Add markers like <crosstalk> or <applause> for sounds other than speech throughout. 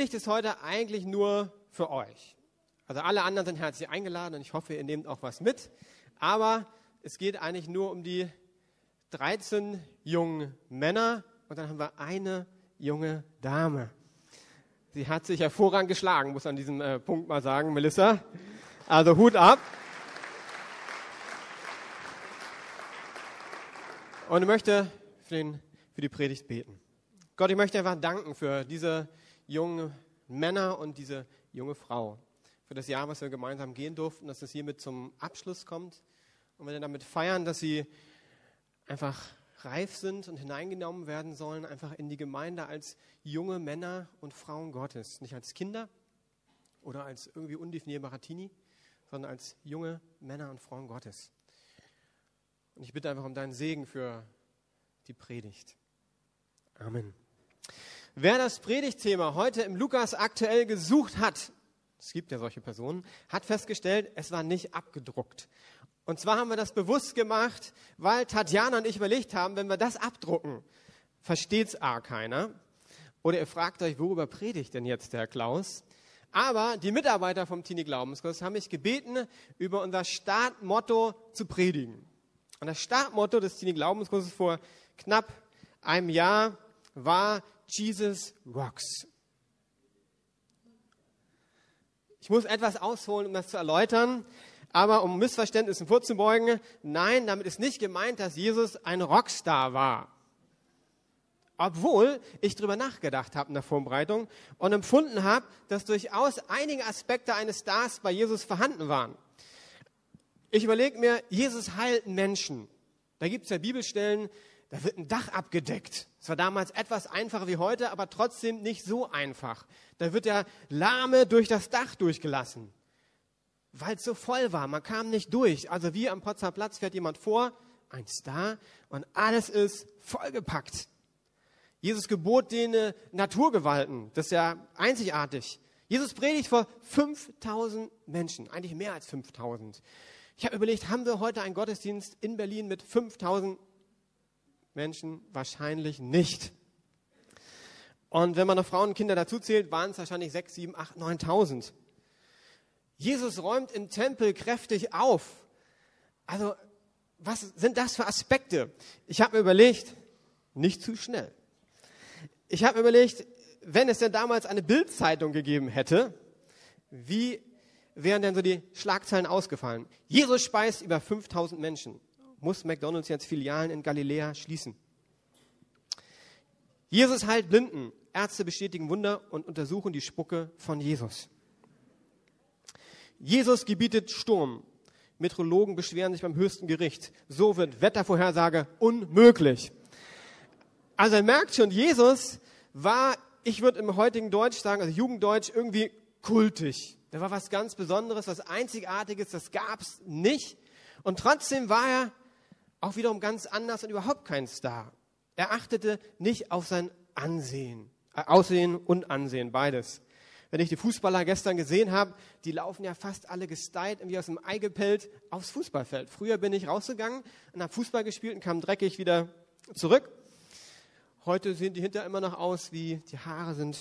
Predigt ist heute eigentlich nur für euch. Also alle anderen sind herzlich eingeladen und ich hoffe, ihr nehmt auch was mit. Aber es geht eigentlich nur um die 13 jungen Männer und dann haben wir eine junge Dame. Sie hat sich hervorragend geschlagen, muss an diesem äh, Punkt mal sagen, Melissa. Also Hut ab. Und ich möchte für, den, für die Predigt beten. Gott, ich möchte einfach danken für diese jungen Männer und diese junge Frau. Für das Jahr, was wir gemeinsam gehen durften, dass es hiermit zum Abschluss kommt. Und wir damit feiern, dass sie einfach reif sind und hineingenommen werden sollen, einfach in die Gemeinde als junge Männer und Frauen Gottes. Nicht als Kinder oder als irgendwie undefinierbarer Teenie, sondern als junge Männer und Frauen Gottes. Und ich bitte einfach um deinen Segen für die Predigt. Amen. Wer das Predigtthema heute im Lukas aktuell gesucht hat, es gibt ja solche Personen, hat festgestellt, es war nicht abgedruckt. Und zwar haben wir das bewusst gemacht, weil Tatjana und ich überlegt haben, wenn wir das abdrucken, versteht es A keiner. Oder ihr fragt euch, worüber predigt denn jetzt der Klaus? Aber die Mitarbeiter vom Teenie Glaubenskurs haben mich gebeten, über unser Startmotto zu predigen. Und das Startmotto des Teenie Glaubenskurses vor knapp einem Jahr war Jesus Rocks. Ich muss etwas ausholen, um das zu erläutern. Aber um Missverständnissen vorzubeugen, nein, damit ist nicht gemeint, dass Jesus ein Rockstar war. Obwohl ich darüber nachgedacht habe in der Vorbereitung und empfunden habe, dass durchaus einige Aspekte eines Stars bei Jesus vorhanden waren. Ich überlege mir, Jesus heilt Menschen. Da gibt es ja Bibelstellen, da wird ein Dach abgedeckt. Es war damals etwas einfacher wie heute, aber trotzdem nicht so einfach. Da wird der Lahme durch das Dach durchgelassen weil es so voll war. Man kam nicht durch. Also wie am Potsdamer Platz fährt jemand vor, ein Star, und alles ist vollgepackt. Jesus gebot den Naturgewalten. Das ist ja einzigartig. Jesus predigt vor 5000 Menschen, eigentlich mehr als 5000. Ich habe überlegt, haben wir heute einen Gottesdienst in Berlin mit 5000 Menschen? Wahrscheinlich nicht. Und wenn man noch Frauen und Kinder dazu zählt, waren es wahrscheinlich 6, 7, 8, 9.000. Jesus räumt im Tempel kräftig auf. Also, was sind das für Aspekte? Ich habe mir überlegt, nicht zu schnell. Ich habe mir überlegt, wenn es denn damals eine Bildzeitung gegeben hätte, wie wären denn so die Schlagzeilen ausgefallen? Jesus speist über 5000 Menschen. Muss McDonald's jetzt Filialen in Galiläa schließen? Jesus heilt Blinden. Ärzte bestätigen Wunder und untersuchen die Spucke von Jesus. Jesus gebietet Sturm. Meteorologen beschweren sich beim höchsten Gericht. So wird Wettervorhersage unmöglich. Also er merkt schon, Jesus war, ich würde im heutigen Deutsch sagen, also Jugenddeutsch, irgendwie kultig. Da war was ganz Besonderes, was Einzigartiges, das gab's nicht. Und trotzdem war er auch wiederum ganz anders und überhaupt kein Star. Er achtete nicht auf sein Ansehen, äh, Aussehen und Ansehen, beides. Wenn ich die Fußballer gestern gesehen habe, die laufen ja fast alle gestylt, irgendwie aus dem Ei gepellt, aufs Fußballfeld. Früher bin ich rausgegangen und habe Fußball gespielt und kam dreckig wieder zurück. Heute sehen die hinter immer noch aus, wie die Haare sind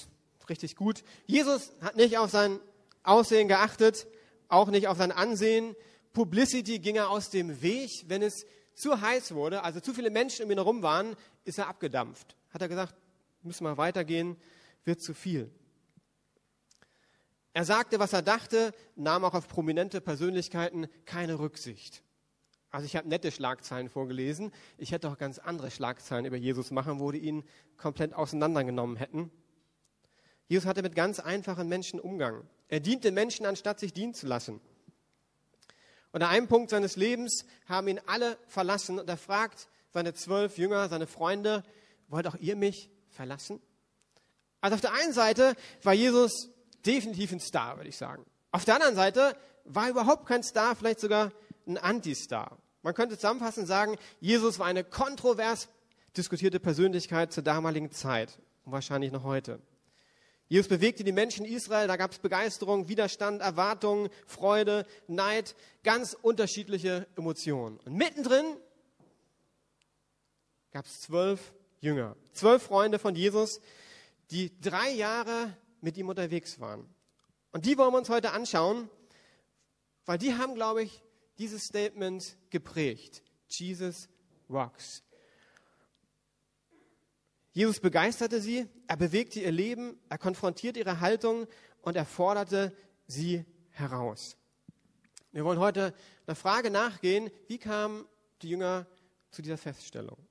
richtig gut. Jesus hat nicht auf sein Aussehen geachtet, auch nicht auf sein Ansehen. Publicity ging er aus dem Weg. Wenn es zu heiß wurde, also zu viele Menschen um ihn herum waren, ist er abgedampft. Hat er gesagt, müssen wir weitergehen, wird zu viel. Er sagte, was er dachte, nahm auch auf prominente Persönlichkeiten keine Rücksicht. Also ich habe nette Schlagzeilen vorgelesen. Ich hätte auch ganz andere Schlagzeilen über Jesus machen, wo die ihn komplett auseinandergenommen hätten. Jesus hatte mit ganz einfachen Menschen Umgang. Er diente Menschen, anstatt sich dienen zu lassen. Und an einem Punkt seines Lebens haben ihn alle verlassen und er fragt seine zwölf Jünger, seine Freunde, wollt auch ihr mich verlassen? Also auf der einen Seite war Jesus definitiv ein Star, würde ich sagen. Auf der anderen Seite war er überhaupt kein Star, vielleicht sogar ein Anti-Star. Man könnte zusammenfassend sagen, Jesus war eine kontrovers diskutierte Persönlichkeit zur damaligen Zeit und wahrscheinlich noch heute. Jesus bewegte die Menschen in Israel, da gab es Begeisterung, Widerstand, Erwartungen, Freude, Neid, ganz unterschiedliche Emotionen. Und mittendrin gab es zwölf Jünger, zwölf Freunde von Jesus, die drei Jahre mit ihm unterwegs waren. Und die wollen wir uns heute anschauen, weil die haben, glaube ich, dieses Statement geprägt. Jesus rocks. Jesus begeisterte sie, er bewegte ihr Leben, er konfrontierte ihre Haltung und er forderte sie heraus. Wir wollen heute der Frage nachgehen, wie kamen die Jünger zu dieser Feststellung?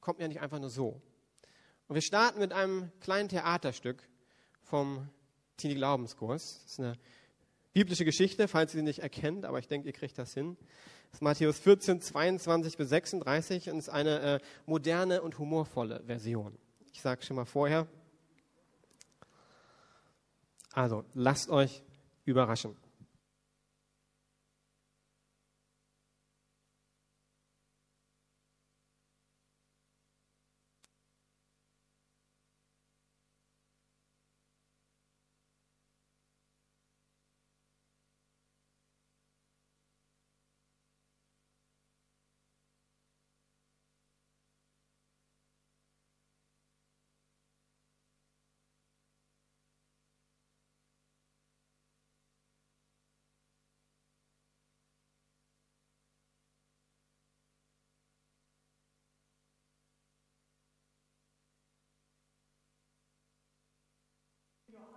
Kommt ja nicht einfach nur so. Und wir starten mit einem kleinen Theaterstück vom Teenie Glaubenskurs. Das ist eine biblische Geschichte, falls ihr sie nicht erkennt, aber ich denke, ihr kriegt das hin. Das ist Matthäus 14, 22 bis 36 und ist eine äh, moderne und humorvolle Version. Ich sage schon mal vorher. Also, lasst euch überraschen.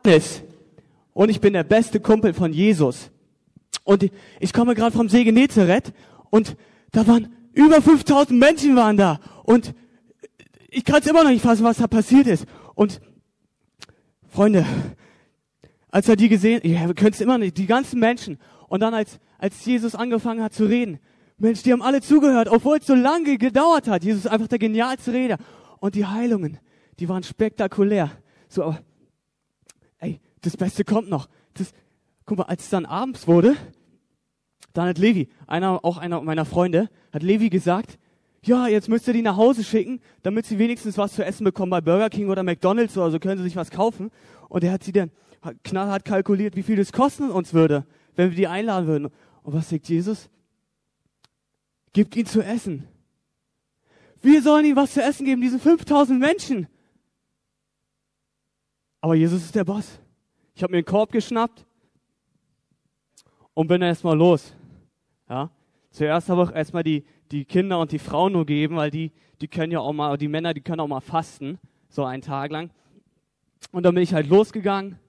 Johannes und ich bin der beste Kumpel von Jesus. Und ich komme gerade vom See Genezareth und da waren über 5000 Menschen waren da und ich kann es immer noch nicht fassen, was da passiert ist. Und Freunde, als er die gesehen, ja, wir können es immer nicht, die ganzen Menschen. Und dann als, als Jesus angefangen hat zu reden, Mensch, die haben alle zugehört, obwohl es so lange gedauert hat. Jesus ist einfach der genialste Redner. Und die Heilungen, die waren spektakulär. So, aber das Beste kommt noch. Das, guck mal, als es dann abends wurde, dann hat Levi, einer, auch einer meiner Freunde, hat Levi gesagt, ja, jetzt müsst ihr die nach Hause schicken, damit sie wenigstens was zu essen bekommen bei Burger King oder McDonalds oder so, können sie sich was kaufen. Und er hat sie dann knallhart kalkuliert, wie viel das kosten uns würde, wenn wir die einladen würden. Und was sagt Jesus? Gibt ihnen zu essen. Wir sollen ihnen was zu essen geben, diese 5000 Menschen. Aber Jesus ist der Boss. Ich habe mir einen Korb geschnappt und bin erstmal los. Ja? Zuerst habe ich erstmal die, die Kinder und die Frauen nur gegeben, weil die, die können ja auch mal, die Männer, die können auch mal fasten, so einen Tag lang. Und dann bin ich halt losgegangen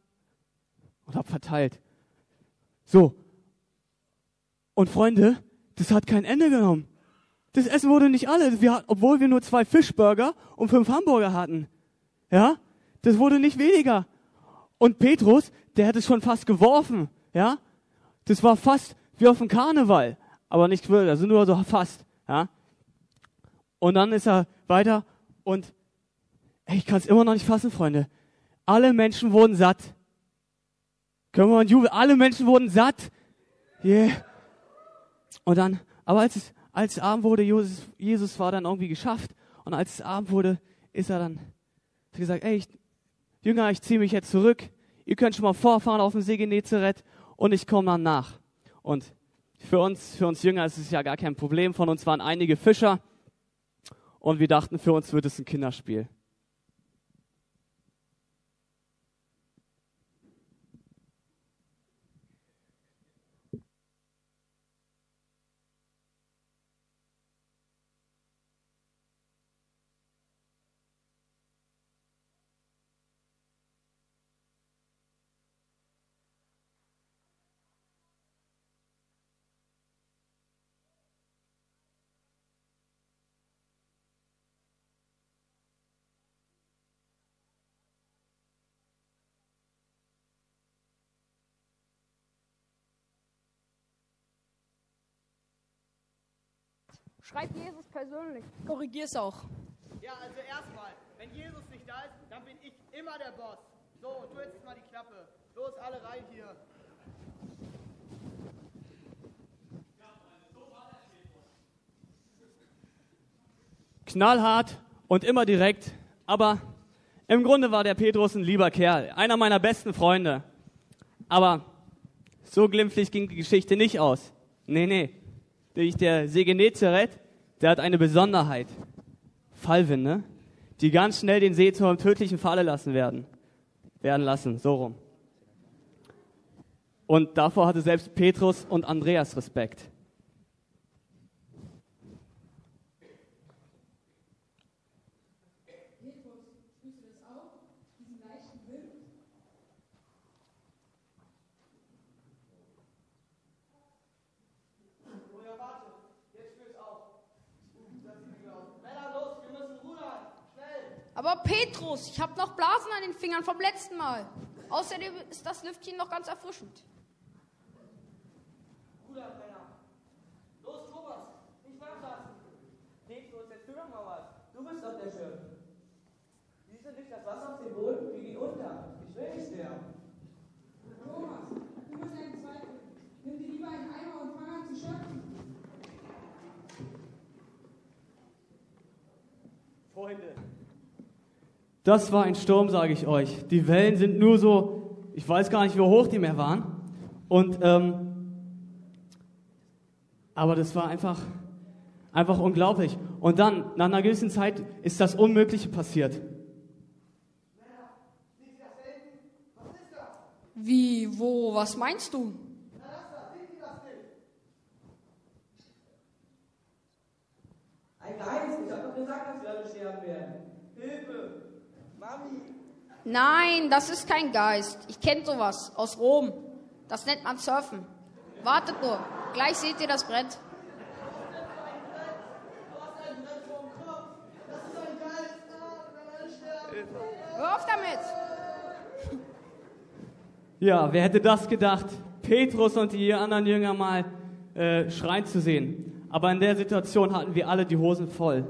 und habe verteilt. So. Und Freunde, das hat kein Ende genommen. Das Essen wurde nicht alle, wir, obwohl wir nur zwei Fischburger und fünf Hamburger hatten. Ja? Das wurde nicht weniger. Und Petrus, der hätte es schon fast geworfen, ja? Das war fast wie auf dem Karneval, aber nicht wirklich, also nur so fast, ja? Und dann ist er weiter und ey, ich kann es immer noch nicht fassen, Freunde. Alle Menschen wurden satt. Können wir mal jubeln? Alle Menschen wurden satt. Yeah. Und dann, aber als es, als es Abend wurde, Jesus, Jesus war dann irgendwie geschafft. Und als es Abend wurde, ist er dann gesagt, ey, ich, Jünger, ich ziehe mich jetzt zurück. Ihr könnt schon mal vorfahren auf dem See Genezareth und ich komme dann nach. Und für uns, für uns Jünger ist es ja gar kein Problem. Von uns waren einige Fischer und wir dachten, für uns wird es ein Kinderspiel. Schreib Jesus persönlich. Korrigier's auch. Ja, also erstmal, wenn Jesus nicht da ist, dann bin ich immer der Boss. So, du jetzt mal die Klappe. Los, alle rein hier. Knallhart und immer direkt, aber im Grunde war der Petrus ein lieber Kerl, einer meiner besten Freunde. Aber so glimpflich ging die Geschichte nicht aus. Nee, nee. Der See Genezareth, der hat eine Besonderheit. Fallwinde, die ganz schnell den See zu einem tödlichen Falle lassen werden. werden lassen, so rum. Und davor hatte selbst Petrus und Andreas Respekt. Oh ja, warte. Jetzt spür's auf. Das sieht gut aus. Männer, los, wir müssen rudern. Schnell. Aber Petrus, ich habe noch Blasen an den Fingern vom letzten Mal. Außerdem ist das Lüftchen noch ganz erfrischend. Rudern, Männer. Los, Thomas. Nicht nachlassen. Petrus, jetzt tu mal was. Du bist doch der Schirm. Siehst du nicht das Wasser auf dem Boden? Wir gehen unter. Ich will nicht sterben. Thomas, du bist ein Zweifel. Nimm dir lieber einen Eimer und fang an zu schöpfen. Freunde. Das war ein Sturm, sage ich euch. Die Wellen sind nur so, ich weiß gar nicht, wie hoch die mehr waren. Und ähm, aber das war einfach, einfach unglaublich. Und dann, nach einer gewissen Zeit, ist das Unmögliche passiert. Wie, wo, was meinst du? Ein Geist. Ich hab doch gesagt, dass wir alle sterben werden. Hilfe. Mami. Nein, das ist kein Geist. Ich kenne sowas aus Rom. Das nennt man Surfen. Wartet nur, gleich seht ihr das brennt. Hör auf damit! Ja, wer hätte das gedacht, Petrus und die anderen Jünger mal äh, schreien zu sehen. Aber in der Situation hatten wir alle die Hosen voll.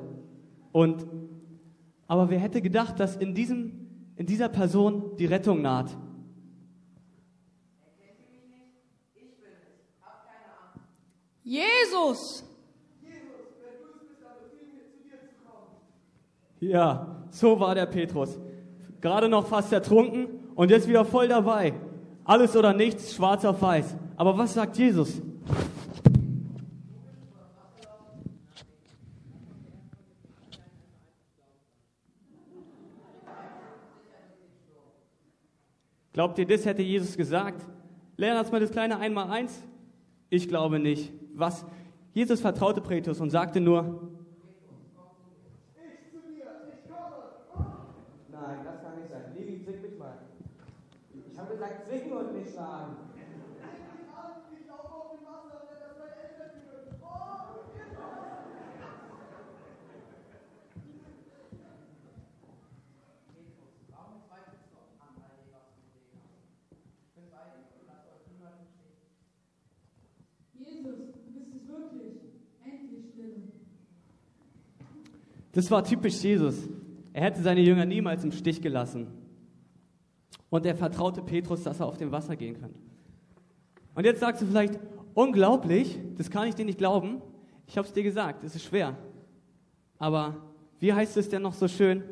Und, aber wer hätte gedacht, dass in, diesem, in dieser Person die Rettung naht? Jesus! Ja, so war der Petrus. Gerade noch fast ertrunken und jetzt wieder voll dabei. Alles oder nichts, schwarz auf weiß. Aber was sagt Jesus? Glaubt ihr, das hätte Jesus gesagt? Lern uns mal das kleine Einmaleins. Ich glaube nicht. Was? Jesus vertraute Petrus und sagte nur, Nein, das kann nicht sein. Levi, zwick mich mal. Ich habe gesagt, zwicken und nicht schlagen. Jesus, du bist es wirklich. Endlich Stille. Das war typisch Jesus. Er hätte seine Jünger niemals im Stich gelassen. Und er vertraute Petrus, dass er auf dem Wasser gehen kann. Und jetzt sagst du vielleicht, unglaublich, das kann ich dir nicht glauben. Ich habe es dir gesagt, es ist schwer. Aber wie heißt es denn noch so schön?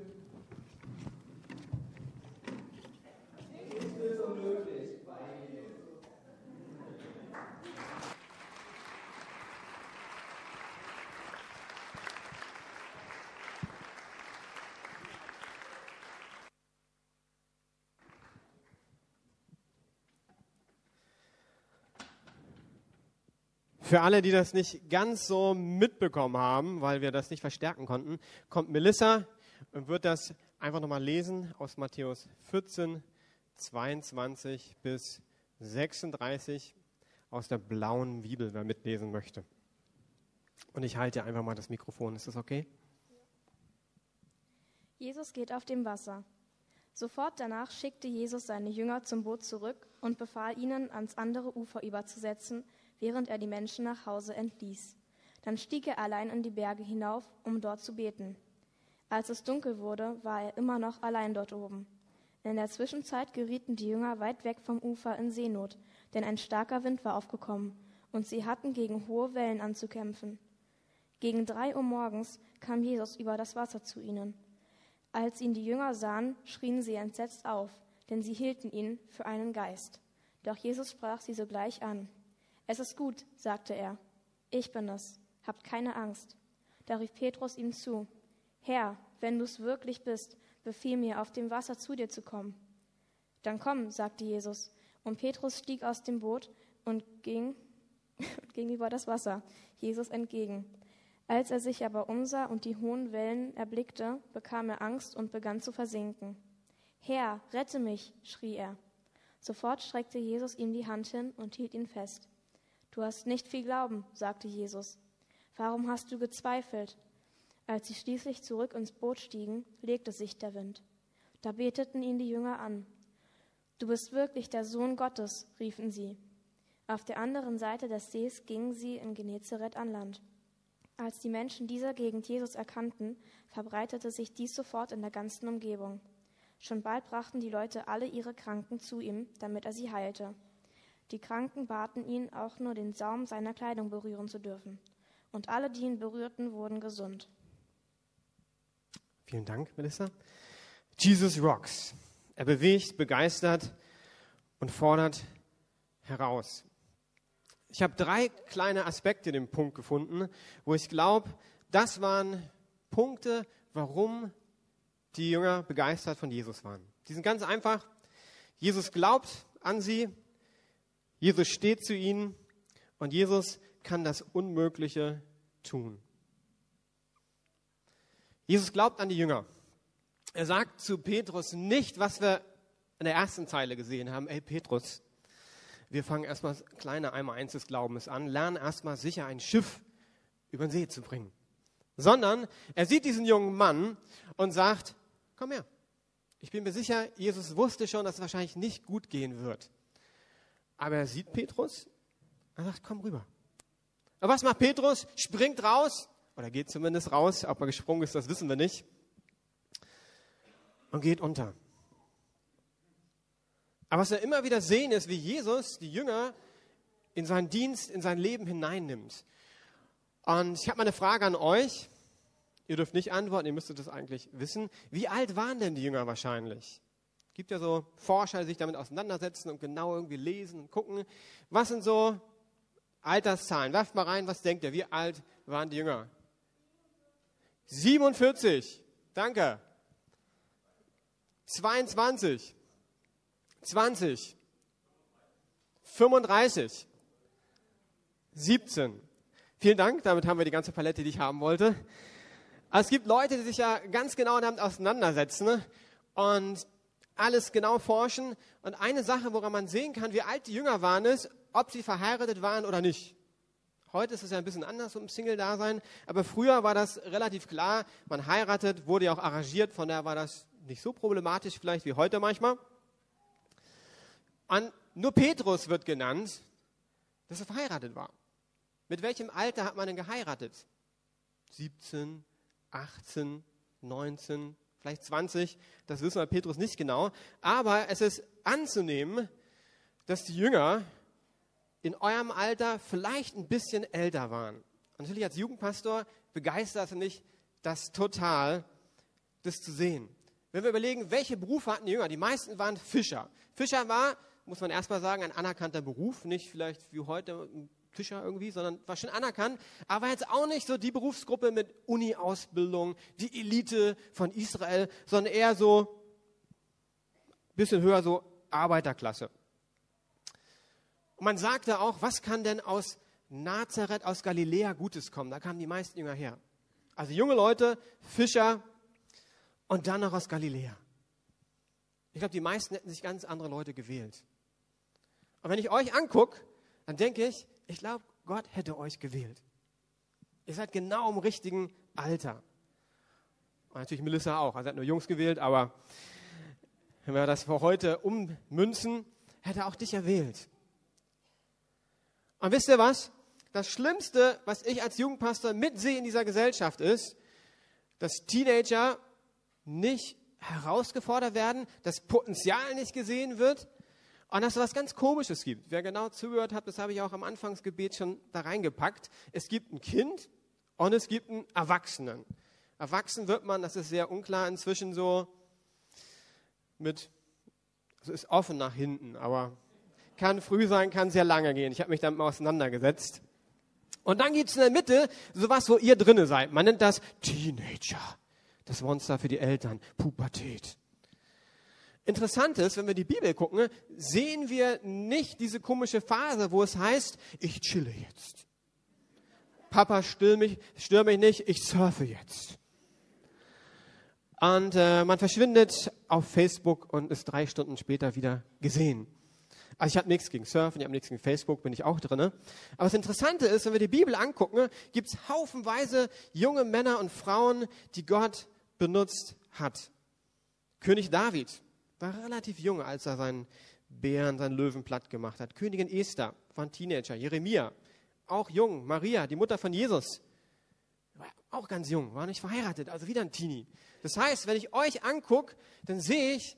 Für alle, die das nicht ganz so mitbekommen haben, weil wir das nicht verstärken konnten, kommt Melissa und wird das einfach nochmal lesen aus Matthäus 14, 22 bis 36 aus der blauen Bibel, wer mitlesen möchte. Und ich halte einfach mal das Mikrofon. Ist das okay? Jesus geht auf dem Wasser. Sofort danach schickte Jesus seine Jünger zum Boot zurück und befahl ihnen, ans andere Ufer überzusetzen, während er die Menschen nach Hause entließ. Dann stieg er allein in die Berge hinauf, um dort zu beten. Als es dunkel wurde, war er immer noch allein dort oben. In der Zwischenzeit gerieten die Jünger weit weg vom Ufer in Seenot, denn ein starker Wind war aufgekommen, und sie hatten gegen hohe Wellen anzukämpfen. Gegen drei Uhr morgens kam Jesus über das Wasser zu ihnen. Als ihn die Jünger sahen, schrien sie entsetzt auf, denn sie hielten ihn für einen Geist. Doch Jesus sprach sie sogleich an. Es ist gut, sagte er. Ich bin es. Habt keine Angst. Da rief Petrus ihm zu. Herr, wenn du es wirklich bist, befiehl mir, auf dem Wasser zu dir zu kommen. Dann komm, sagte Jesus. Und Petrus stieg aus dem Boot und ging, <laughs> ging über das Wasser, Jesus entgegen. Als er sich aber umsah und die hohen Wellen erblickte, bekam er Angst und begann zu versinken. Herr, rette mich, schrie er. Sofort streckte Jesus ihm die Hand hin und hielt ihn fest. Du hast nicht viel Glauben, sagte Jesus. Warum hast du gezweifelt? Als sie schließlich zurück ins Boot stiegen, legte sich der Wind. Da beteten ihn die Jünger an. Du bist wirklich der Sohn Gottes, riefen sie. Auf der anderen Seite des Sees gingen sie in Genezareth an Land. Als die Menschen dieser Gegend Jesus erkannten, verbreitete sich dies sofort in der ganzen Umgebung. Schon bald brachten die Leute alle ihre Kranken zu ihm, damit er sie heilte. Die Kranken baten ihn, auch nur den Saum seiner Kleidung berühren zu dürfen. Und alle, die ihn berührten, wurden gesund. Vielen Dank, Melissa. Jesus rocks. Er bewegt, begeistert und fordert heraus. Ich habe drei kleine Aspekte in dem Punkt gefunden, wo ich glaube, das waren Punkte, warum die Jünger begeistert von Jesus waren. Die sind ganz einfach. Jesus glaubt an sie, Jesus steht zu ihnen und Jesus kann das Unmögliche tun. Jesus glaubt an die Jünger. Er sagt zu Petrus nicht, was wir in der ersten Zeile gesehen haben. Ey, Petrus, wir fangen erstmal kleine Einmal eins des Glaubens an, lernen erstmal sicher ein Schiff über den See zu bringen. Sondern er sieht diesen jungen Mann und sagt, komm her. Ich bin mir sicher, Jesus wusste schon, dass es wahrscheinlich nicht gut gehen wird. Aber er sieht Petrus, er sagt, komm rüber. Aber was macht Petrus? Springt raus, oder geht zumindest raus, ob er gesprungen ist, das wissen wir nicht, und geht unter. Aber was wir immer wieder sehen, ist, wie Jesus die Jünger in seinen Dienst, in sein Leben hineinnimmt. Und ich habe mal eine Frage an euch. Ihr dürft nicht antworten, ihr müsstet das eigentlich wissen. Wie alt waren denn die Jünger wahrscheinlich? Es gibt ja so Forscher, die sich damit auseinandersetzen und genau irgendwie lesen und gucken. Was sind so Alterszahlen? Werft mal rein, was denkt ihr? Wie alt waren die Jünger? 47. Danke. 22. 20, 35, 17. Vielen Dank, damit haben wir die ganze Palette, die ich haben wollte. Es gibt Leute, die sich ja ganz genau damit auseinandersetzen und alles genau forschen. Und eine Sache, woran man sehen kann, wie alt die Jünger waren, ist, ob sie verheiratet waren oder nicht. Heute ist es ja ein bisschen anders um Single-Dasein, aber früher war das relativ klar. Man heiratet, wurde ja auch arrangiert, von daher war das nicht so problematisch vielleicht wie heute manchmal. Und nur Petrus wird genannt, dass er verheiratet war. Mit welchem Alter hat man denn geheiratet? 17, 18, 19, vielleicht 20, das wissen wir Petrus nicht genau. Aber es ist anzunehmen, dass die Jünger in eurem Alter vielleicht ein bisschen älter waren. Natürlich als Jugendpastor begeistert mich das total, das zu sehen. Wenn wir überlegen, welche Berufe hatten die Jünger? Die meisten waren Fischer. Fischer war muss man erstmal sagen, ein anerkannter Beruf, nicht vielleicht wie heute ein Fischer irgendwie, sondern war schon anerkannt, aber jetzt auch nicht so die Berufsgruppe mit Uni-Ausbildung, die Elite von Israel, sondern eher so ein bisschen höher, so Arbeiterklasse. Und man sagte auch, was kann denn aus Nazareth, aus Galiläa Gutes kommen? Da kamen die meisten Jünger her. Also junge Leute, Fischer und dann noch aus Galiläa. Ich glaube, die meisten hätten sich ganz andere Leute gewählt. Und wenn ich euch angucke, dann denke ich, ich glaube, Gott hätte euch gewählt. Ihr seid genau im richtigen Alter. Und natürlich Melissa auch. Also hat nur Jungs gewählt, aber wenn wir das für heute ummünzen, hätte er auch dich erwählt. Und wisst ihr was? Das Schlimmste, was ich als Jugendpastor mitsehe in dieser Gesellschaft ist, dass Teenager nicht herausgefordert werden, das Potenzial nicht gesehen wird und dass es was ganz Komisches gibt. Wer genau zugehört hat, das habe ich auch am Anfangsgebet schon da reingepackt. Es gibt ein Kind und es gibt einen Erwachsenen. Erwachsen wird man, das ist sehr unklar inzwischen so, mit, es ist offen nach hinten, aber kann früh sein, kann sehr lange gehen. Ich habe mich damit mal auseinandergesetzt. Und dann gibt es in der Mitte sowas, wo ihr drinne seid. Man nennt das Teenager. Das Monster für die Eltern. Pubertät. Interessant ist, wenn wir die Bibel gucken, sehen wir nicht diese komische Phase, wo es heißt, ich chille jetzt. Papa, stör mich, stör mich nicht, ich surfe jetzt. Und äh, man verschwindet auf Facebook und ist drei Stunden später wieder gesehen. Also ich habe nichts gegen Surfen, ich habe nichts gegen Facebook, bin ich auch drin. Aber das Interessante ist, wenn wir die Bibel angucken, gibt es haufenweise junge Männer und Frauen, die Gott benutzt hat. König David war relativ jung, als er seinen Bären, seinen Löwen platt gemacht hat. Königin Esther war ein Teenager. Jeremia, auch jung. Maria, die Mutter von Jesus, war auch ganz jung, war nicht verheiratet, also wieder ein Teenie. Das heißt, wenn ich euch angucke, dann sehe ich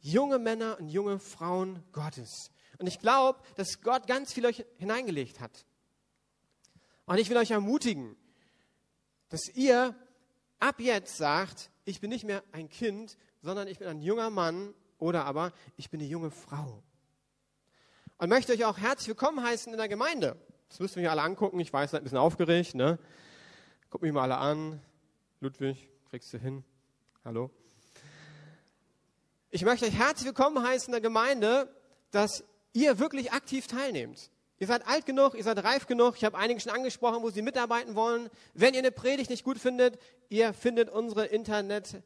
junge Männer und junge Frauen Gottes. Und ich glaube, dass Gott ganz viel euch hineingelegt hat. Und ich will euch ermutigen, dass ihr ab jetzt sagt, ich bin nicht mehr ein Kind, sondern ich bin ein junger Mann oder aber ich bin eine junge Frau. Und möchte euch auch herzlich willkommen heißen in der Gemeinde. Das müsst ihr mich alle angucken. Ich weiß, seid ein bisschen aufgeregt. Ne? Guckt mich mal alle an. Ludwig, kriegst du hin? Hallo? Ich möchte euch herzlich willkommen heißen in der Gemeinde, dass ihr wirklich aktiv teilnehmt. Ihr seid alt genug, ihr seid reif genug. Ich habe einige schon angesprochen, wo sie mitarbeiten wollen. Wenn ihr eine Predigt nicht gut findet, ihr findet unsere Internetadressen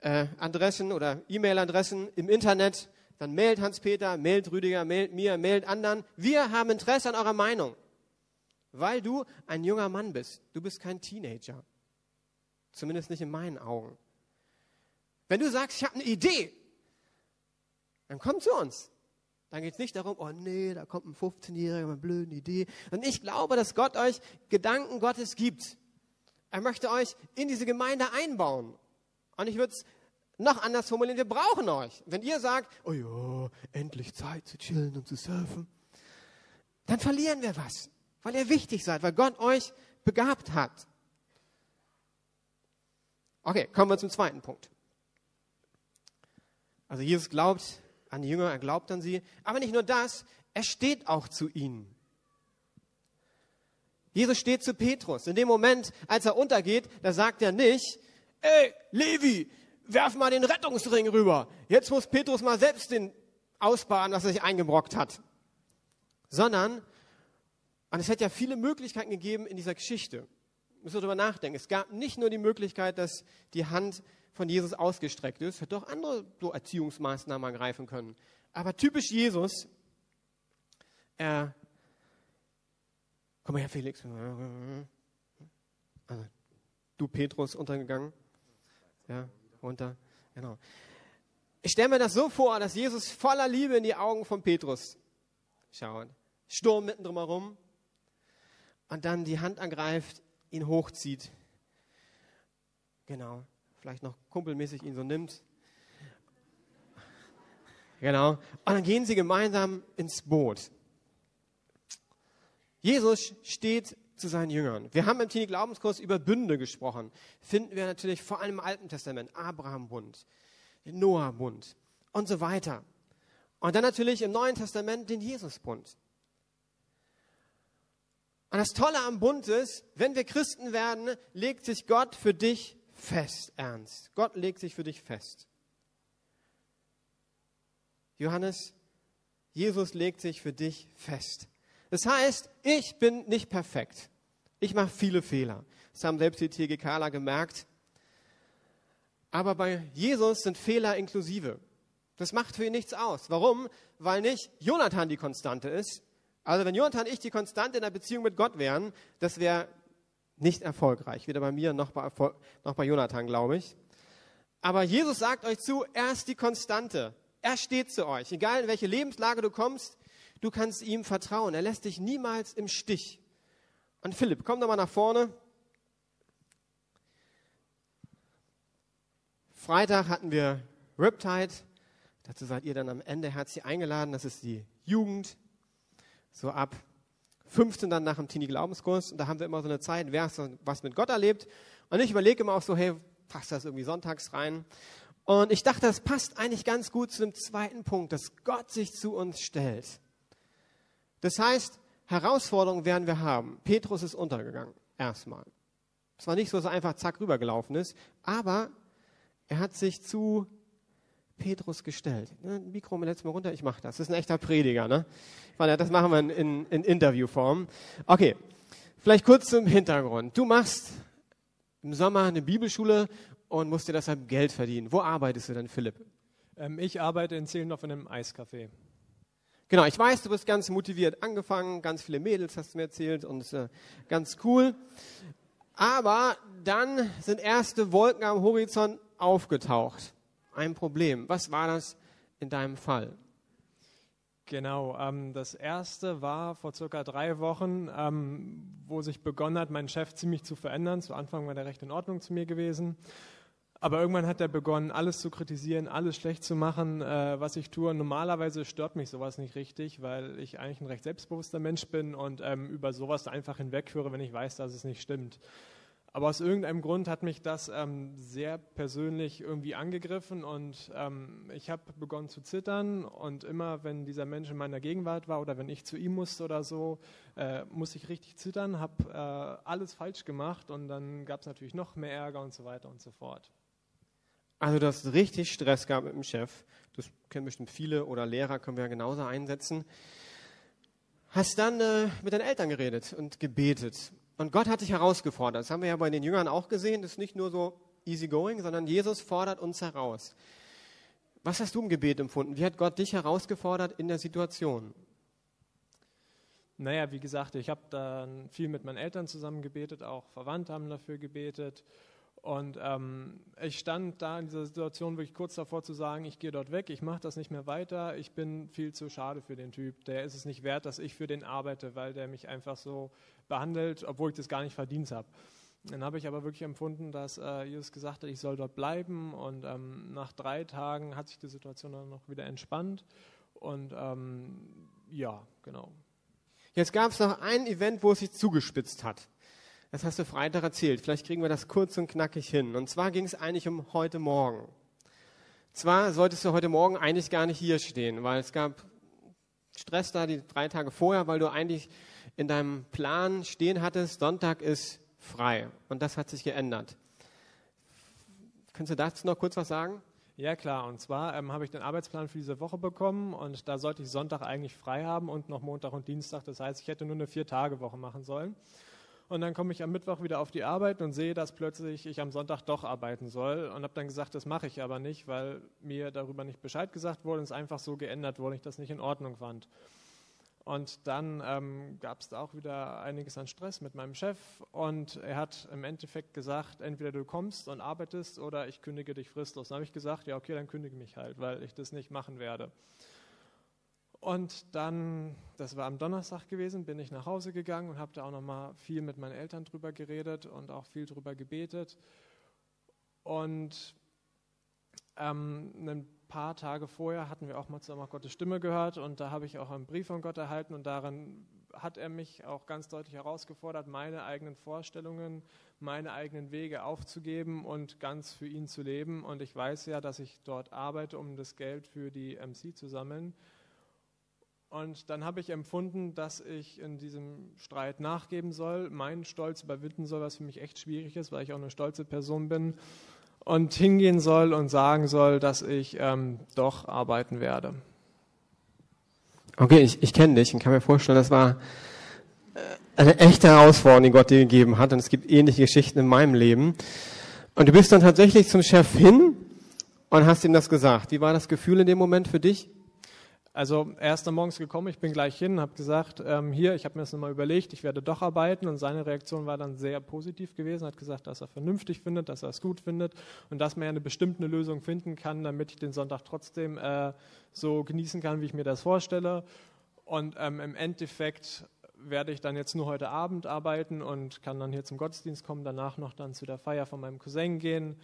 äh, oder E-Mail-Adressen im Internet. Dann mailt Hans-Peter, mailt Rüdiger, mailt mir, mailt anderen. Wir haben Interesse an eurer Meinung, weil du ein junger Mann bist. Du bist kein Teenager. Zumindest nicht in meinen Augen. Wenn du sagst, ich habe eine Idee, dann komm zu uns. Dann geht es nicht darum, oh nee, da kommt ein 15-Jähriger mit einer blöden Idee. Und ich glaube, dass Gott euch Gedanken Gottes gibt. Er möchte euch in diese Gemeinde einbauen. Und ich würde es noch anders formulieren, wir brauchen euch. Wenn ihr sagt, oh ja, endlich Zeit zu chillen und zu surfen, dann verlieren wir was, weil ihr wichtig seid, weil Gott euch begabt hat. Okay, kommen wir zum zweiten Punkt. Also Jesus glaubt, an die Jünger, er glaubt an sie. Aber nicht nur das, er steht auch zu ihnen. Jesus steht zu Petrus. In dem Moment, als er untergeht, da sagt er nicht, ey, Levi, werf mal den Rettungsring rüber. Jetzt muss Petrus mal selbst den ausbaden, was er sich eingebrockt hat. Sondern, und es hätte ja viele Möglichkeiten gegeben in dieser Geschichte. Müssen wir darüber nachdenken. Es gab nicht nur die Möglichkeit, dass die Hand von Jesus ausgestreckt ist, hätte auch andere so Erziehungsmaßnahmen ergreifen können. Aber typisch Jesus, er, komm mal her, Felix. Also, du Petrus untergegangen. Ja, runter. Genau. Ich stelle mir das so vor, dass Jesus voller Liebe in die Augen von Petrus schaut. Sturm mitten drumherum. Und dann die Hand angreift, ihn hochzieht. Genau vielleicht noch kumpelmäßig ihn so nimmt. Genau. Und dann gehen sie gemeinsam ins Boot. Jesus steht zu seinen Jüngern. Wir haben im Teenie Glaubenskurs über Bünde gesprochen. Finden wir natürlich vor allem im Alten Testament. Abraham-Bund, den Noah-Bund und so weiter. Und dann natürlich im Neuen Testament den Jesus-Bund. Und das Tolle am Bund ist, wenn wir Christen werden, legt sich Gott für dich fest, ernst. Gott legt sich für dich fest. Johannes, Jesus legt sich für dich fest. Das heißt, ich bin nicht perfekt. Ich mache viele Fehler. Das haben selbst die TGKler gemerkt. Aber bei Jesus sind Fehler inklusive. Das macht für ihn nichts aus. Warum? Weil nicht Jonathan die Konstante ist. Also wenn Jonathan und ich die Konstante in der Beziehung mit Gott wären, das wäre nicht erfolgreich. Weder bei mir noch bei, noch bei Jonathan, glaube ich. Aber Jesus sagt euch zu, er ist die Konstante. Er steht zu euch. Egal in welche Lebenslage du kommst, du kannst ihm vertrauen. Er lässt dich niemals im Stich. Und Philipp, komm doch mal nach vorne. Freitag hatten wir Riptide. Dazu seid ihr dann am Ende herzlich eingeladen. Das ist die Jugend. So ab 15 dann nach dem Teenie-Glaubenskurs. Und da haben wir immer so eine Zeit, wer was mit Gott erlebt. Und ich überlege immer auch so, hey, passt das irgendwie sonntags rein? Und ich dachte, das passt eigentlich ganz gut zu dem zweiten Punkt, dass Gott sich zu uns stellt. Das heißt, Herausforderungen werden wir haben. Petrus ist untergegangen, erstmal. Es war nicht so, dass er einfach zack rübergelaufen ist, aber er hat sich zu Petrus gestellt. Ne, Mikro letztes Mal runter, ich mache das. Das ist ein echter Prediger. Ne? Das machen wir in, in, in Interviewform. Okay, vielleicht kurz zum Hintergrund. Du machst im Sommer eine Bibelschule und musst dir deshalb Geld verdienen. Wo arbeitest du denn, Philipp? Ähm, ich arbeite in Zehlendorf in einem Eiscafé. Genau, ich weiß, du bist ganz motiviert angefangen, ganz viele Mädels hast du mir erzählt und äh, ganz cool. Aber dann sind erste Wolken am Horizont aufgetaucht. Ein Problem. Was war das in deinem Fall? Genau, ähm, das erste war vor circa drei Wochen, ähm, wo sich begonnen hat, meinen Chef ziemlich zu verändern. Zu Anfang war der recht in Ordnung zu mir gewesen. Aber irgendwann hat er begonnen, alles zu kritisieren, alles schlecht zu machen, äh, was ich tue. Normalerweise stört mich sowas nicht richtig, weil ich eigentlich ein recht selbstbewusster Mensch bin und ähm, über sowas einfach hinweghöre, wenn ich weiß, dass es nicht stimmt. Aber aus irgendeinem Grund hat mich das ähm, sehr persönlich irgendwie angegriffen und ähm, ich habe begonnen zu zittern und immer, wenn dieser Mensch in meiner Gegenwart war oder wenn ich zu ihm musste oder so, äh, musste ich richtig zittern, habe äh, alles falsch gemacht und dann gab es natürlich noch mehr Ärger und so weiter und so fort. Also du hast richtig Stress gehabt mit dem Chef. Das kennen bestimmt viele oder Lehrer können wir ja genauso einsetzen. Hast dann äh, mit deinen Eltern geredet und gebetet. Und Gott hat dich herausgefordert. Das haben wir ja bei den Jüngern auch gesehen. Das ist nicht nur so easy going, sondern Jesus fordert uns heraus. Was hast du im Gebet empfunden? Wie hat Gott dich herausgefordert in der Situation? Naja, wie gesagt, ich habe dann viel mit meinen Eltern zusammen gebetet, auch Verwandte haben dafür gebetet. Und ähm, ich stand da in dieser Situation wirklich kurz davor zu sagen, ich gehe dort weg, ich mache das nicht mehr weiter, ich bin viel zu schade für den Typ. Der ist es nicht wert, dass ich für den arbeite, weil der mich einfach so behandelt, obwohl ich das gar nicht verdient habe. Dann habe ich aber wirklich empfunden, dass äh, Jesus gesagt hat, ich soll dort bleiben. Und ähm, nach drei Tagen hat sich die Situation dann noch wieder entspannt. Und ähm, ja, genau. Jetzt gab es noch ein Event, wo es sich zugespitzt hat. Das hast du Freitag erzählt. Vielleicht kriegen wir das kurz und knackig hin. Und zwar ging es eigentlich um heute Morgen. Zwar solltest du heute Morgen eigentlich gar nicht hier stehen, weil es gab Stress da die drei Tage vorher, weil du eigentlich in deinem Plan stehen hattest, Sonntag ist frei. Und das hat sich geändert. Könntest du dazu noch kurz was sagen? Ja, klar. Und zwar ähm, habe ich den Arbeitsplan für diese Woche bekommen und da sollte ich Sonntag eigentlich frei haben und noch Montag und Dienstag. Das heißt, ich hätte nur eine Vier-Tage-Woche machen sollen. Und dann komme ich am Mittwoch wieder auf die Arbeit und sehe, dass plötzlich ich am Sonntag doch arbeiten soll und habe dann gesagt, das mache ich aber nicht, weil mir darüber nicht Bescheid gesagt wurde und es einfach so geändert wurde, ich das nicht in Ordnung fand. Und dann ähm, gab es da auch wieder einiges an Stress mit meinem Chef und er hat im Endeffekt gesagt, entweder du kommst und arbeitest oder ich kündige dich fristlos. Dann habe ich gesagt, ja okay, dann kündige mich halt, weil ich das nicht machen werde. Und dann, das war am Donnerstag gewesen, bin ich nach Hause gegangen und habe da auch nochmal viel mit meinen Eltern drüber geredet und auch viel drüber gebetet. Und ähm, ein paar Tage vorher hatten wir auch mal zusammen Gottes Stimme gehört und da habe ich auch einen Brief von Gott erhalten und darin hat er mich auch ganz deutlich herausgefordert, meine eigenen Vorstellungen, meine eigenen Wege aufzugeben und ganz für ihn zu leben. Und ich weiß ja, dass ich dort arbeite, um das Geld für die MC zu sammeln. Und dann habe ich empfunden, dass ich in diesem Streit nachgeben soll, meinen Stolz überwinden soll, was für mich echt schwierig ist, weil ich auch eine stolze Person bin. Und hingehen soll und sagen soll, dass ich ähm, doch arbeiten werde. Okay, ich, ich kenne dich und kann mir vorstellen, das war äh, eine echte Herausforderung, die Gott dir gegeben hat. Und es gibt ähnliche Geschichten in meinem Leben. Und du bist dann tatsächlich zum Chef hin und hast ihm das gesagt. Wie war das Gefühl in dem Moment für dich? Also er ist dann morgens gekommen, ich bin gleich hin, habe gesagt, ähm, hier, ich habe mir das nochmal überlegt, ich werde doch arbeiten und seine Reaktion war dann sehr positiv gewesen, hat gesagt, dass er vernünftig findet, dass er es gut findet und dass man ja eine bestimmte Lösung finden kann, damit ich den Sonntag trotzdem äh, so genießen kann, wie ich mir das vorstelle. Und ähm, im Endeffekt werde ich dann jetzt nur heute Abend arbeiten und kann dann hier zum Gottesdienst kommen, danach noch dann zu der Feier von meinem Cousin gehen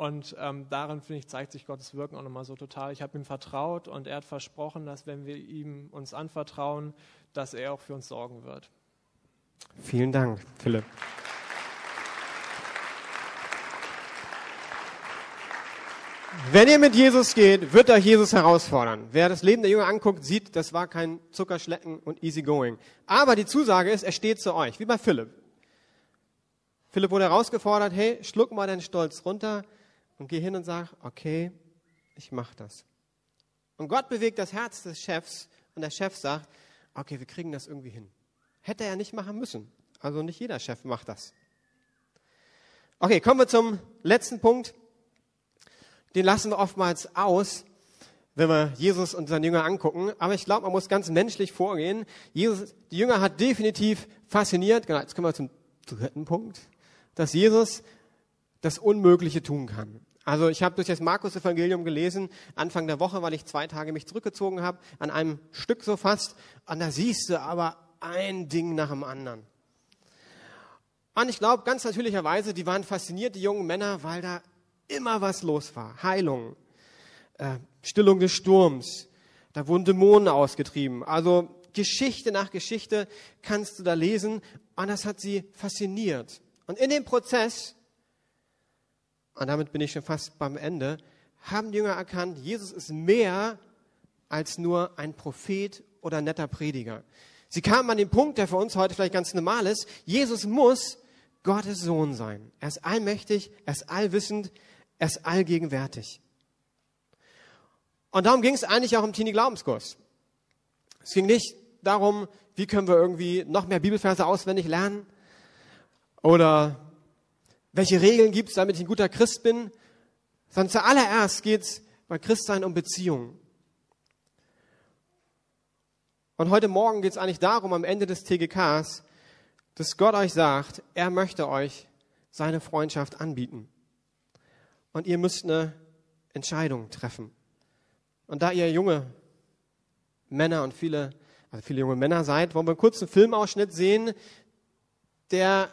und ähm, darin, finde ich, zeigt sich Gottes Wirken auch nochmal so total. Ich habe ihm vertraut und er hat versprochen, dass wenn wir ihm uns anvertrauen, dass er auch für uns sorgen wird. Vielen Dank, Philipp. Wenn ihr mit Jesus geht, wird euch Jesus herausfordern. Wer das Leben der Jünger anguckt, sieht, das war kein Zuckerschlecken und easy going. Aber die Zusage ist, er steht zu euch, wie bei Philipp. Philipp wurde herausgefordert, hey, schluck mal deinen Stolz runter, und geh hin und sag, okay, ich mache das. Und Gott bewegt das Herz des Chefs und der Chef sagt, okay, wir kriegen das irgendwie hin. Hätte er nicht machen müssen. Also nicht jeder Chef macht das. Okay, kommen wir zum letzten Punkt. Den lassen wir oftmals aus, wenn wir Jesus und seinen Jünger angucken. Aber ich glaube, man muss ganz menschlich vorgehen. Jesus, die Jünger hat definitiv fasziniert. Genau, jetzt kommen wir zum dritten Punkt, dass Jesus das Unmögliche tun kann. Also ich habe durch das Markus-Evangelium gelesen, Anfang der Woche, weil ich zwei Tage mich zurückgezogen habe, an einem Stück so fast. Und da siehst du aber ein Ding nach dem anderen. Und ich glaube, ganz natürlicherweise, die waren fasziniert, die jungen Männer, weil da immer was los war. Heilung, äh, Stillung des Sturms, da wurden Dämonen ausgetrieben. Also Geschichte nach Geschichte kannst du da lesen und das hat sie fasziniert. Und in dem Prozess, und damit bin ich schon fast beim Ende, haben die Jünger erkannt, Jesus ist mehr als nur ein Prophet oder netter Prediger. Sie kamen an den Punkt, der für uns heute vielleicht ganz normal ist. Jesus muss Gottes Sohn sein. Er ist allmächtig, er ist allwissend, er ist allgegenwärtig. Und darum ging es eigentlich auch im Teenie-Glaubenskurs. Es ging nicht darum, wie können wir irgendwie noch mehr Bibelverse auswendig lernen oder welche Regeln gibt es, damit ich ein guter Christ bin, sondern zuallererst geht es bei Christsein um Beziehungen. Und heute Morgen geht es eigentlich darum, am Ende des TGKs, dass Gott euch sagt, er möchte euch seine Freundschaft anbieten. Und ihr müsst eine Entscheidung treffen. Und da ihr junge Männer und viele, also viele junge Männer seid, wollen wir einen kurzen Filmausschnitt sehen, der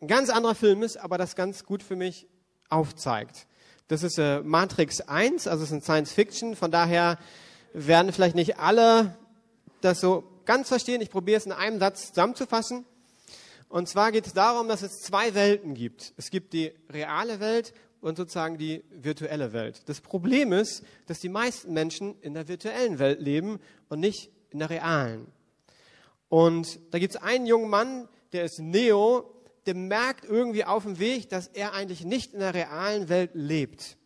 ein ganz anderer Film ist, aber das ganz gut für mich aufzeigt. Das ist äh, Matrix 1, also es ist ein Science Fiction, von daher werden vielleicht nicht alle das so ganz verstehen. Ich probiere es in einem Satz zusammenzufassen. Und zwar geht es darum, dass es zwei Welten gibt. Es gibt die reale Welt und sozusagen die virtuelle Welt. Das Problem ist, dass die meisten Menschen in der virtuellen Welt leben und nicht in der realen. Und da gibt es einen jungen Mann, der ist Neo, der merkt irgendwie auf dem Weg, dass er eigentlich nicht in der realen Welt lebt.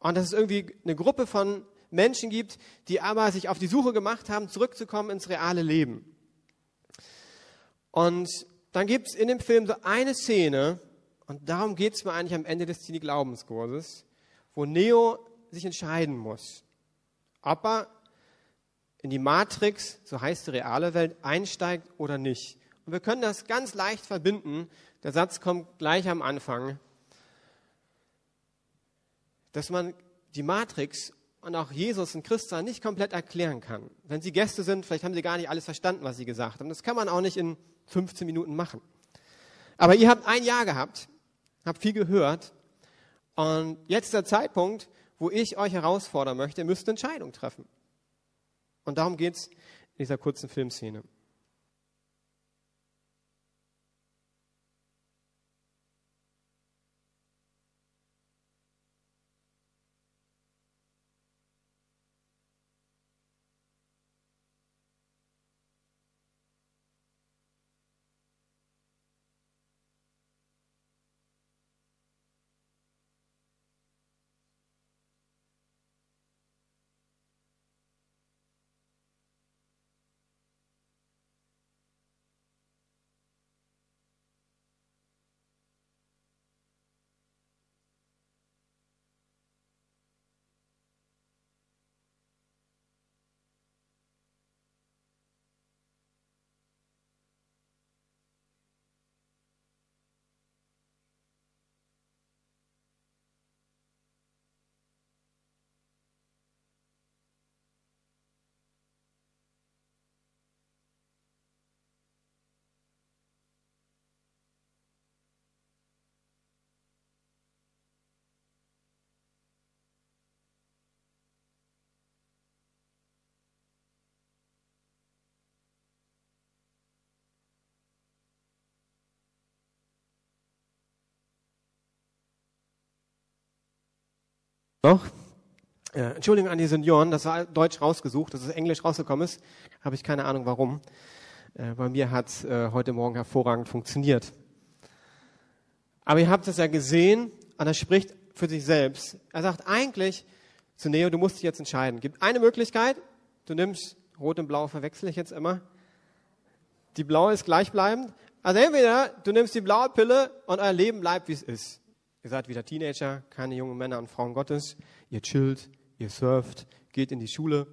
Und dass es irgendwie eine Gruppe von Menschen gibt, die aber sich auf die Suche gemacht haben, zurückzukommen ins reale Leben. Und dann gibt es in dem Film so eine Szene, und darum geht es mir eigentlich am Ende des Teenie-Glaubenskurses, wo Neo sich entscheiden muss, ob er in die Matrix, so heißt die reale Welt, einsteigt oder nicht. Und wir können das ganz leicht verbinden. Der Satz kommt gleich am Anfang, dass man die Matrix und auch Jesus und Christa nicht komplett erklären kann. Wenn Sie Gäste sind, vielleicht haben Sie gar nicht alles verstanden, was Sie gesagt haben. Das kann man auch nicht in 15 Minuten machen. Aber ihr habt ein Jahr gehabt, habt viel gehört und jetzt ist der Zeitpunkt, wo ich euch herausfordern möchte, ihr müsst eine Entscheidung treffen. Und darum geht es in dieser kurzen Filmszene. Noch? Äh, Entschuldigung an die Senioren, das war Deutsch rausgesucht, dass es Englisch rausgekommen ist. Habe ich keine Ahnung warum. Äh, bei mir hat es äh, heute Morgen hervorragend funktioniert. Aber ihr habt es ja gesehen und er spricht für sich selbst. Er sagt eigentlich, zu Neo, du musst dich jetzt entscheiden. Gibt eine Möglichkeit, du nimmst, rot und blau verwechsel ich jetzt immer. Die blaue ist gleichbleibend. Also entweder du nimmst die blaue Pille und euer Leben bleibt, wie es ist. Ihr seid wieder Teenager, keine jungen Männer und Frauen Gottes. Ihr chillt, ihr surft, geht in die Schule,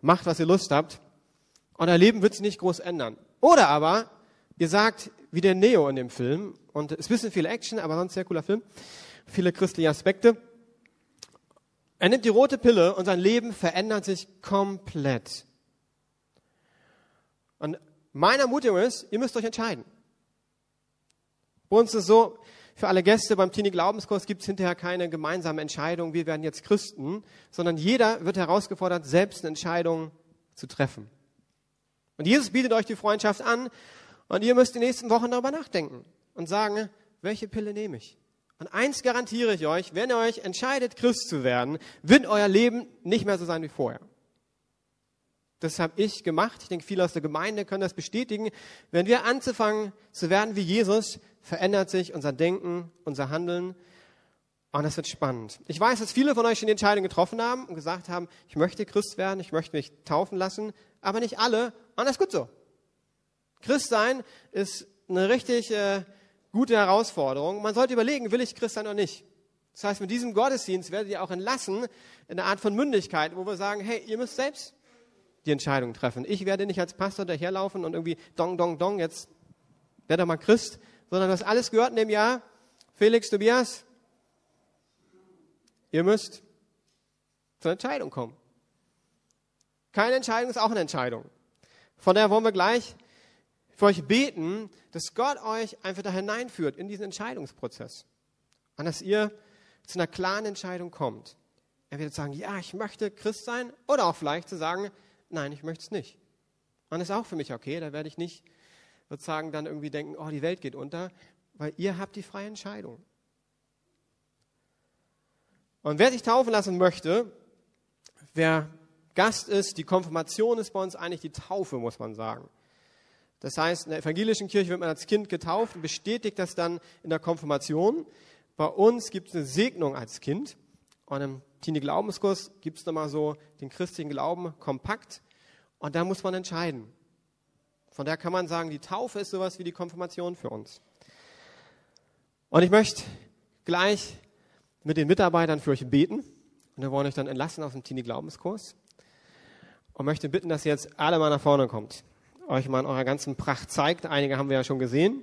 macht, was ihr Lust habt. Und euer Leben wird sich nicht groß ändern. Oder aber, ihr sagt, wie der Neo in dem Film, und es ist ein bisschen viel Action, aber sonst sehr cooler Film, viele christliche Aspekte. Er nimmt die rote Pille und sein Leben verändert sich komplett. Und meine Ermutigung ist, ihr müsst euch entscheiden. Bei uns ist so, für alle Gäste beim Teenie Glaubenskurs gibt es hinterher keine gemeinsame Entscheidung, wir werden jetzt Christen, sondern jeder wird herausgefordert, selbst eine Entscheidung zu treffen. Und Jesus bietet euch die Freundschaft an und ihr müsst die nächsten Wochen darüber nachdenken und sagen, welche Pille nehme ich? Und eins garantiere ich euch, wenn ihr euch entscheidet, Christ zu werden, wird euer Leben nicht mehr so sein wie vorher. Das habe ich gemacht. Ich denke, viele aus der Gemeinde können das bestätigen. Wenn wir anzufangen zu werden wie Jesus, verändert sich unser Denken, unser Handeln. Und das wird spannend. Ich weiß, dass viele von euch schon die Entscheidung getroffen haben und gesagt haben, ich möchte Christ werden, ich möchte mich taufen lassen, aber nicht alle. Und das ist gut so. Christ sein ist eine richtig äh, gute Herausforderung. Man sollte überlegen, will ich Christ sein oder nicht. Das heißt, mit diesem Gottesdienst werdet ihr auch entlassen in eine Art von Mündigkeit, wo wir sagen, hey, ihr müsst selbst die Entscheidung treffen. Ich werde nicht als Pastor daherlaufen und irgendwie dong, dong, dong, jetzt werde mal Christ, sondern das alles gehört in dem Jahr. Felix, Tobias, ihr müsst zur Entscheidung kommen. Keine Entscheidung ist auch eine Entscheidung. Von daher wollen wir gleich für euch beten, dass Gott euch einfach da hineinführt in diesen Entscheidungsprozess. Und dass ihr zu einer klaren Entscheidung kommt. Entweder zu sagen, ja, ich möchte Christ sein, oder auch vielleicht zu sagen, nein, ich möchte es nicht. Und das ist auch für mich okay, da werde ich nicht sozusagen dann irgendwie denken, oh, die Welt geht unter, weil ihr habt die freie Entscheidung. Und wer sich taufen lassen möchte, wer Gast ist, die Konfirmation ist bei uns eigentlich die Taufe, muss man sagen. Das heißt, in der evangelischen Kirche wird man als Kind getauft und bestätigt das dann in der Konfirmation. Bei uns gibt es eine Segnung als Kind. Und im Teenie Glaubenskurs gibt es nochmal so den christlichen Glauben kompakt. Und da muss man entscheiden. Von daher kann man sagen, die Taufe ist sowas wie die Konfirmation für uns. Und ich möchte gleich mit den Mitarbeitern für euch beten. Und wir wollen euch dann entlassen aus dem Teenie Glaubenskurs. Und möchte bitten, dass ihr jetzt alle mal nach vorne kommt. Euch mal in eurer ganzen Pracht zeigt. Einige haben wir ja schon gesehen.